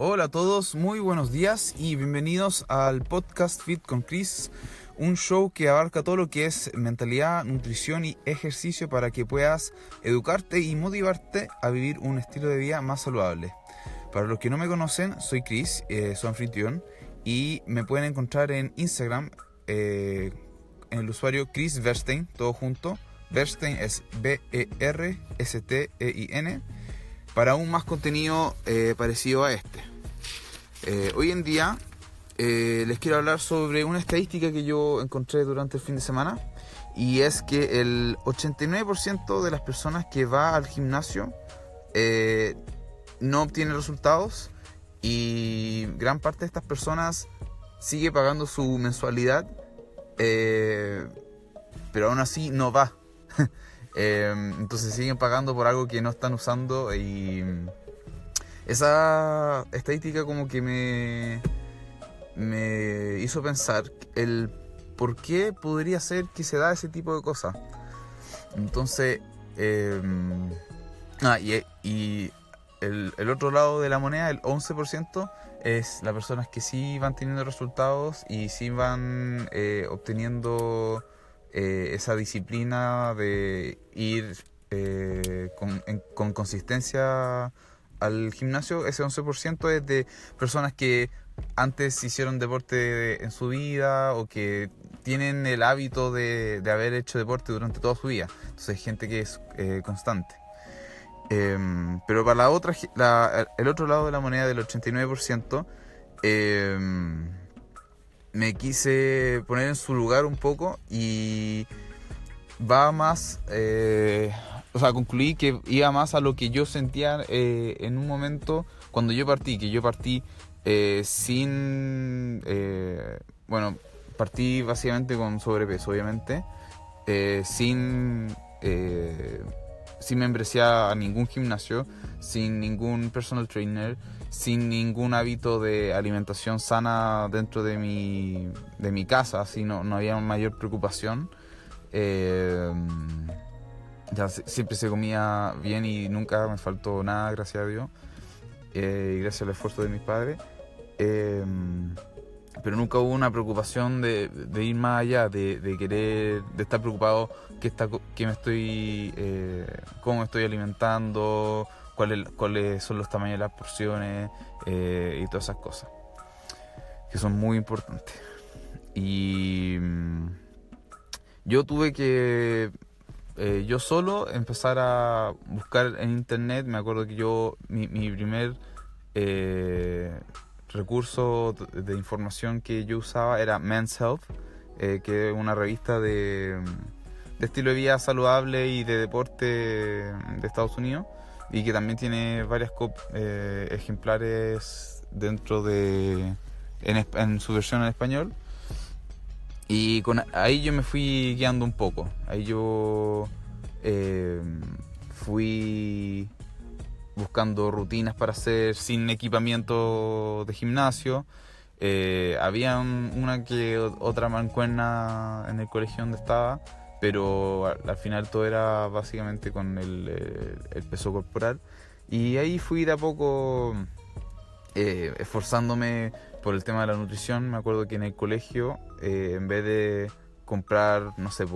Hola a todos, muy buenos días y bienvenidos al podcast Fit con Chris, un show que abarca todo lo que es mentalidad, nutrición y ejercicio para que puedas educarte y motivarte a vivir un estilo de vida más saludable. Para los que no me conocen, soy Chris, eh, soy anfitrión y me pueden encontrar en Instagram eh, en el usuario Chris Verstein, todo junto. Verstein es B-E-R-S-T-E-I-N para aún más contenido eh, parecido a este. Eh, hoy en día eh, les quiero hablar sobre una estadística que yo encontré durante el fin de semana y es que el 89% de las personas que va al gimnasio no obtiene resultados y gran parte de estas personas sigue pagando su mensualidad pero aún así no va. Em, entonces siguen pagando por algo que no están usando y esa estadística como que me, me hizo pensar el por qué podría ser que se da ese tipo de cosas. Entonces, em, ah, y, el, el, otro lado de la moneda, el 11%, es las personas que sí van teniendo resultados y sí van eh, obteniendo eh, esa disciplina de ir eh, con, consistencia al gimnasio, ese 11% es de personas que antes hicieron deporte en su vida o que tienen el hábito de, haber hecho deporte durante toda su vida. Entonces, gente que es eh, constante. Em, pero para la otra, el otro lado de la moneda del 89%, eh, me quise poner en su lugar un poco y va más, eh, o sea, concluí que iba más a lo que yo sentía eh, en un momento cuando yo partí, que yo partí eh, sin, bueno, partí básicamente con sobrepeso, obviamente, sin, sin membresía a ningún gimnasio, sin ningún personal trainer, sin ningún hábito de alimentación sana dentro de mi, de mi casa, así no, no había mayor preocupación. Eh, ya siempre se comía bien y nunca me faltó nada, gracias a Dios, eh, y gracias al esfuerzo de mis padres. Eh, pero nunca hubo una preocupación de, ir más allá, de, querer, de estar preocupado que, está, estoy, cómo me estoy alimentando, cuáles, son los tamaños de las porciones eh, y todas esas cosas, que son muy importantes. Y mm, yo tuve que eh, yo solo empezar a buscar en internet, me acuerdo que yo, mi, primer eh, recurso de información que yo usaba era Men's Health, que es una revista de, de estilo de vida saludable y de deporte de Estados Unidos y que también tiene varias eh, ejemplares dentro de en, su versión en español. Y ahí yo me fui guiando un poco. Ahí yo eh, fui buscando rutinas para hacer sin equipamiento de gimnasio. Eh, había una que otra mancuerna en el colegio donde estaba pero al, final todo era básicamente con el, peso corporal. Y ahí fui de a poco eh, esforzándome por el tema de la nutrición. Me acuerdo que en el colegio, eh, en vez de comprar, no sé,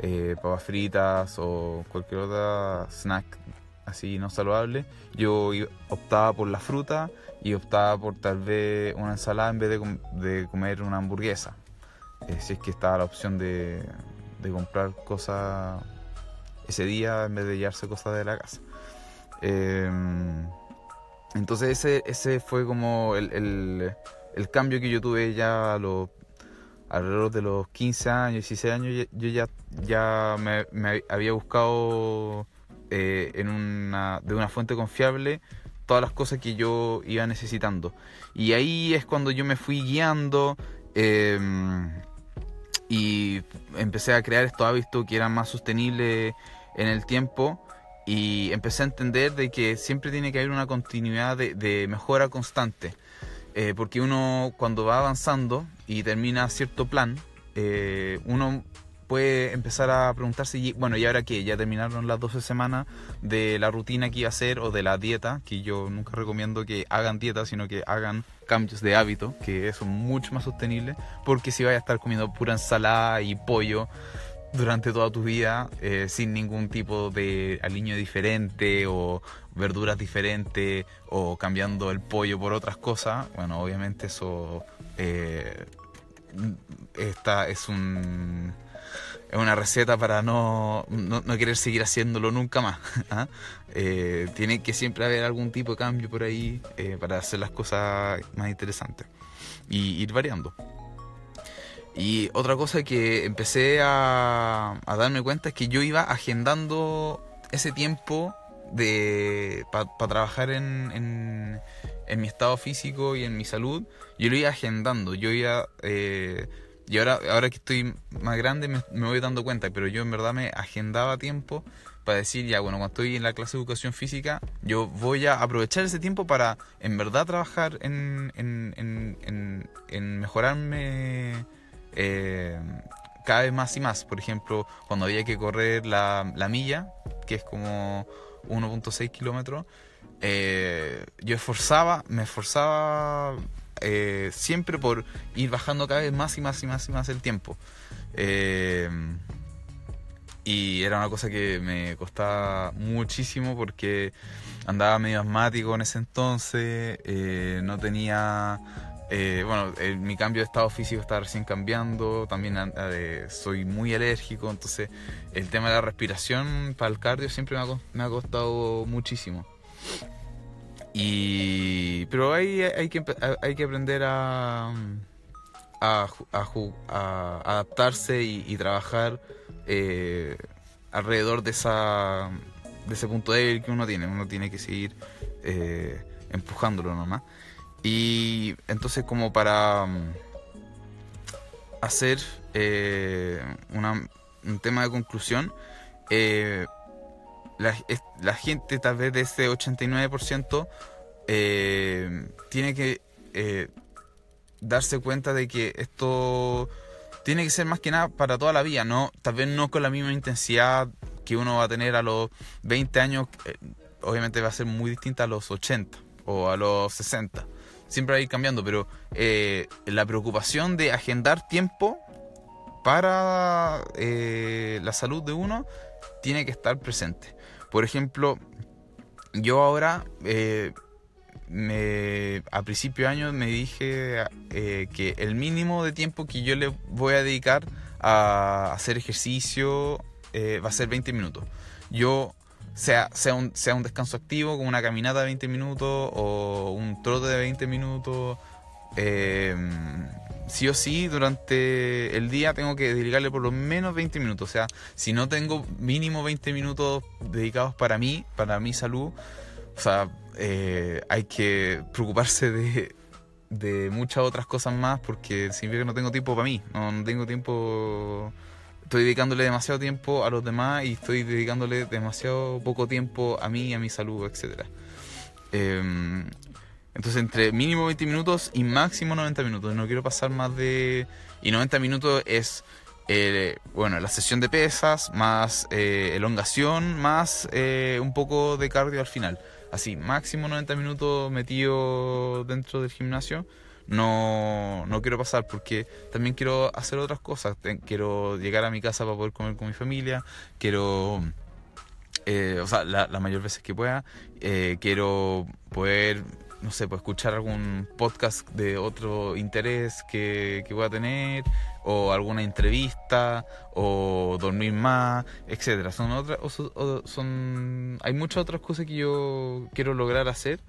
eh, papas fritas o cualquier otra snack así no saludable, yo optaba por la fruta y optaba por tal vez una ensalada en vez de, de comer una hamburguesa. si es que estaba la opción de, de comprar cosas ese día en vez de llevarse cosas de la casa. Em, entonces ese, ese fue como el, el, cambio que yo tuve ya a los, alrededor de los 15 años, 16 años, yo ya, ya me, había buscado eh, en una, de una fuente confiable todas las cosas que yo iba necesitando. Y ahí es cuando yo me fui guiando. Em, y empecé a crear estos hábitos que eran más sostenibles en el tiempo y empecé a entender de que siempre tiene que haber una continuidad de, mejora constante. Eh, porque uno cuando va avanzando y termina cierto plan, eh, uno puede empezar a preguntarse, y, bueno, ¿y ahora qué? Ya terminaron las 12 semanas de la rutina que iba a hacer o de la dieta, que yo nunca recomiendo que hagan dieta, sino que hagan cambios de hábito, que son mucho más sostenibles, porque si vas a estar comiendo pura ensalada y pollo durante toda tu vida, eh, sin ningún tipo de aliño diferente o verduras diferentes o cambiando el pollo por otras cosas, bueno, obviamente eso eh, esta es un es una receta para no, no, querer seguir haciéndolo nunca más. ¿ah? Eh, tiene que siempre haber algún tipo de cambio por ahí eh, para hacer las cosas más interesantes y ir variando. Y otra cosa que empecé a, darme cuenta es que yo iba agendando ese tiempo para trabajar en, en, mi estado físico y en mi salud, yo lo iba agendando, yo iba... Y ahora, ahora que estoy más grande me, voy dando cuenta, pero yo en verdad me agendaba tiempo para decir, ya, bueno, cuando estoy en la clase de educación física, yo voy a aprovechar ese tiempo para en verdad trabajar en, en, en, mejorarme eh, cada vez más y más. Por ejemplo, cuando había que correr la, la milla, que es como 1.6 kilómetros, eh, yo esforzaba, me esforzaba eh, siempre por ir bajando cada vez más y más y más y más el tiempo. Eh, y era una cosa que me costaba muchísimo porque andaba medio asmático en ese entonces, no tenía eh, bueno, mi cambio de estado físico está recién cambiando, también eh, soy muy alérgico, entonces el tema de la respiración para el cardio siempre me ha, costado muchísimo. Y, pero hay, hay, que, hay que aprender a, a, adaptarse y, trabajar eh, alrededor de, esa, de ese punto débil que uno tiene. Uno tiene que seguir empujándolo nomás. Y entonces como para mm, hacer eh, un tema de conclusión, eh, la, gente tal vez de ese 89% eh, tiene que darse cuenta de que esto tiene que ser más que nada para toda la vida, no tal vez no con la misma intensidad que uno va a tener a los 20 años, obviamente va a ser muy distinta a los 80 o a los 60 siempre va a ir cambiando, pero eh, la preocupación de agendar tiempo para eh, la salud de uno tiene que estar presente. Por ejemplo, yo ahora, eh, a principio de año me dije que el mínimo de tiempo que yo le voy a dedicar a hacer ejercicio va a ser 20 minutos. Yo sea, sea, un, sea un descanso activo, como una caminata de 20 minutos o un trote de 20 minutos. Eh, sí o sí, durante el día tengo que dedicarle por lo menos 20 minutos. O sea, si no tengo mínimo 20 minutos dedicados para mí, para mi salud, o sea, eh, hay que preocuparse de, muchas otras cosas más porque significa que no tengo tiempo para mí, no tengo tiempo estoy dedicándole demasiado tiempo a los demás y estoy dedicándole demasiado poco tiempo a mí, a mi salud, etc. entonces entre mínimo 20 minutos y máximo 90 minutos. No quiero pasar más de... Y 90 minutos es, eh, bueno, la sesión de pesas, más eh, elongación, más eh, un poco de cardio al final. Así, máximo 90 minutos metido dentro del gimnasio no, no quiero pasar porque también quiero hacer otras cosas. Quiero llegar a mi casa para poder comer con mi familia, quiero, o sea, la, mayor veces que pueda, quiero poder, no sé, pues escuchar algún podcast de otro interés que, que pueda tener, o alguna entrevista, o dormir más, etcétera. Son otras, son, hay muchas otras cosas que yo quiero lograr hacer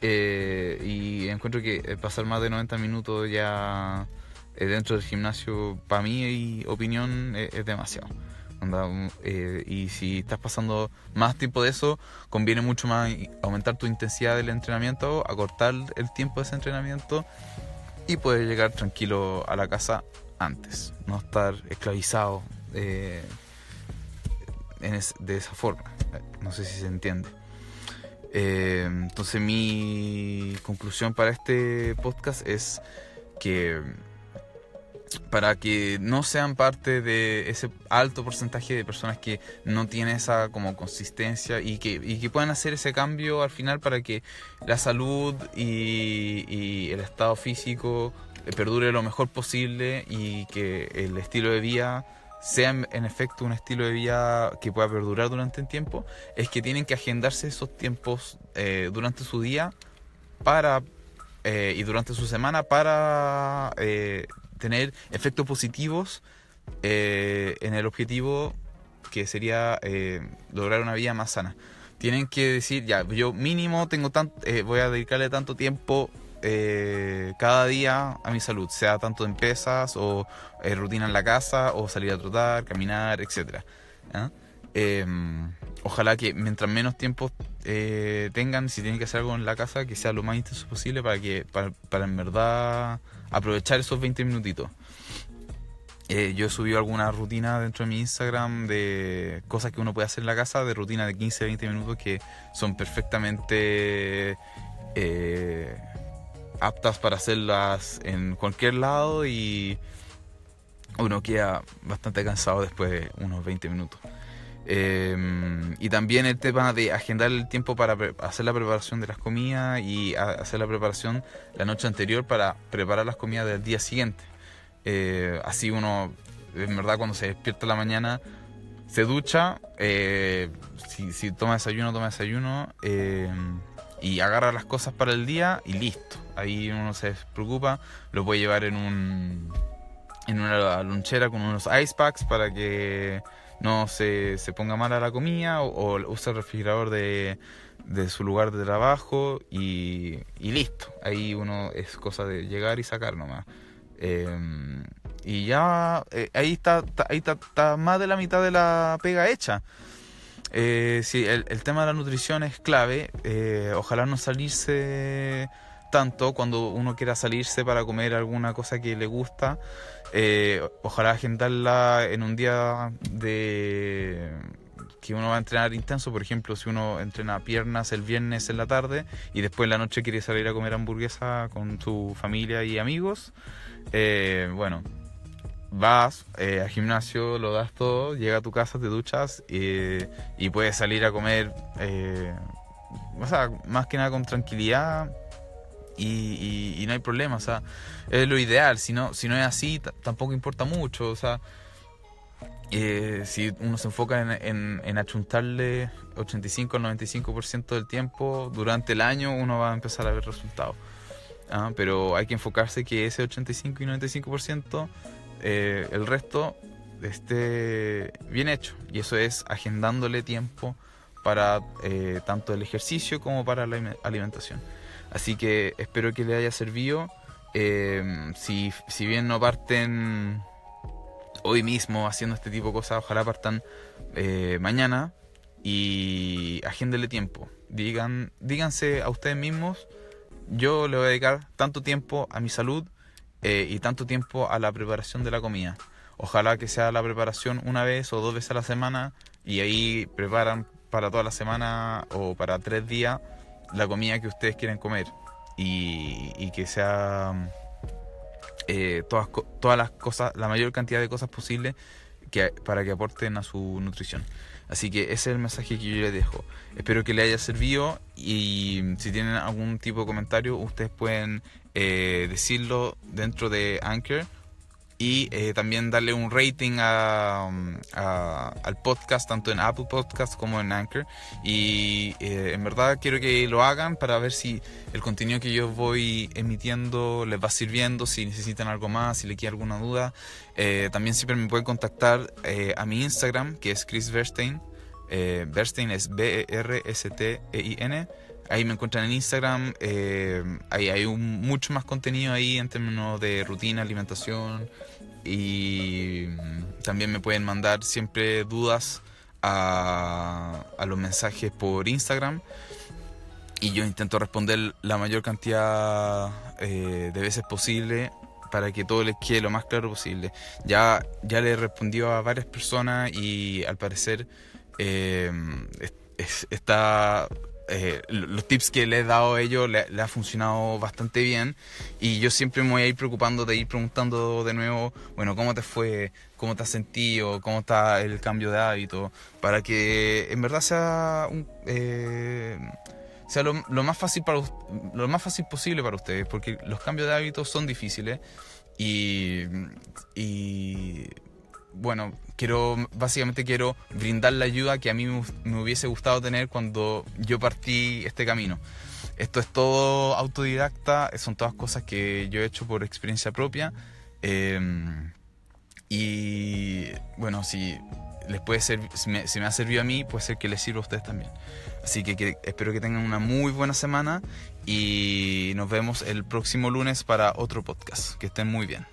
eh, y encuentro que eh, pasar más de 90 minutos ya eh, dentro del gimnasio, para mí, opinión, es demasiado. Y si estás pasando más tiempo de eso, conviene mucho más aumentar tu intensidad del entrenamiento, acortar el tiempo de ese entrenamiento y poder llegar tranquilo a la casa antes, no estar esclavizado de esa forma. No sé si se entiende. Eh, entonces mi conclusión para este podcast es que para que no sean parte de ese alto porcentaje de personas que no tienen esa como consistencia y que, y que puedan hacer ese cambio al final para que la salud y, el estado físico perdure lo mejor posible y que el estilo de vida sea en efecto un estilo de vida que pueda perdurar durante el tiempo, es que tienen que agendarse esos tiempos eh, durante su día para eh, y durante su semana para eh, tener efectos positivos en el objetivo que sería lograr una vida más sana. Tienen que decir, ya, yo mínimo tengo tanto, voy a dedicarle tanto tiempo eh, cada día a mi salud, sea tanto en pesas o eh, rutina en la casa o salir a trotar, caminar, etc. Em, ojalá que mientras menos tiempo eh, tengan, si tienen que hacer algo en la casa, que sea lo más intenso posible para que para, en verdad aprovechar esos 20 minutitos. yo he subido alguna rutina dentro de mi Instagram de cosas que uno puede hacer en la casa, de rutina de 15-20 minutos que son perfectamente aptas para hacerlas en cualquier lado y uno queda bastante cansado después de unos 20 minutos. Em, y también el tema de agendar el tiempo para hacer la preparación de las comidas y hacer la preparación la noche anterior para preparar las comidas del día siguiente. Eh, así uno, en verdad, cuando se despierta en la mañana, se ducha, eh, si, si, toma desayuno, toma desayuno em, y agarra las cosas para el día y listo ahí uno se preocupa, lo puede llevar en un en una lonchera con unos ice packs para que no se, se ponga mala la comida o, usa el refrigerador de, de, su lugar de trabajo y, y, listo. Ahí uno es cosa de llegar y sacar nomás. Em, y ya eh, ahí, está, ahí está, más de la mitad de la pega hecha. Eh, sí, el, el, tema de la nutrición es clave. Eh, ojalá no salirse tanto cuando uno quiera salirse para comer alguna cosa que le gusta. Eh, ojalá agendarla en un día de que uno va a entrenar intenso, por ejemplo, si uno entrena piernas el viernes en la tarde y después en la noche quiere salir a comer hamburguesa con su familia y amigos, eh, bueno, vas eh, al gimnasio, lo das todo, llega a tu casa, te duchas y puedes salir a comer, o sea, más que nada con tranquilidad y, no hay problema, o sea, es lo ideal, si no, si no es así tampoco importa mucho, o sea, eh, si uno se enfoca en, en, achuntarle 85 al 95% del tiempo durante el año, uno va a empezar a ver resultados. ¿ah? pero hay que enfocarse que ese 85 y 95%, eh, el resto esté bien hecho. Y eso es agendándole tiempo para eh, tanto el ejercicio como para la alimentación. Así que espero que les haya servido. Eh, si, si, bien no parten hoy mismo haciendo este tipo de cosas, ojalá partan eh, mañana y agéndele tiempo. Digan, díganse a ustedes mismos, yo le voy a dedicar tanto tiempo a mi salud eh, y tanto tiempo a la preparación de la comida. Ojalá que sea la preparación una vez o dos veces a la semana y ahí preparan para toda la semana o para tres días la comida que ustedes quieren comer y, que sea eh, todas, todas las cosas, la mayor cantidad de cosas posible que, para que aporten a su nutrición. Así que ese es el mensaje que yo les dejo. Espero que les haya servido y si tienen algún tipo de comentario, ustedes pueden eh, decirlo dentro de Anchor y eh, también darle un rating a, al podcast, tanto en Apple Podcast como en Anchor. Y eh, en verdad quiero que lo hagan para ver si el contenido que yo voy emitiendo les va sirviendo, si necesitan algo más, si le queda alguna duda. Eh, también siempre me pueden contactar a mi Instagram, que es Chris Verstein. Verstein es B-E-R-S-T-E-I-N. Ahí me encuentran en Instagram. ahí hay un, mucho más contenido ahí en términos de rutina, alimentación, y también me pueden mandar siempre dudas a, los mensajes por Instagram y yo intento responder la mayor cantidad eh, de veces posible para que todo les quede lo más claro posible. Ya, ya le respondió a varias personas y al parecer eh, está eh, los tips que le he dado a ellos le, ha funcionado bastante bien y yo siempre me voy a ir preocupando de ir preguntando de nuevo, bueno, ¿cómo te fue? ¿Cómo te has sentido? ¿Cómo está el cambio de hábito? Para que en verdad sea, eh, sea lo, más fácil para, lo más fácil posible para ustedes, porque los cambios de hábitos son difíciles y, y bueno, quiero, básicamente quiero brindar la ayuda que a mí me, hubiese gustado tener cuando yo partí este camino. Esto es todo autodidacta, son todas cosas que yo he hecho por experiencia propia. Em, y bueno, si les puede ser, si me, ha servido a mí, puede ser que les sirva a ustedes también. Así que espero que tengan una muy buena semana y nos vemos el próximo lunes para otro podcast. Que estén muy bien.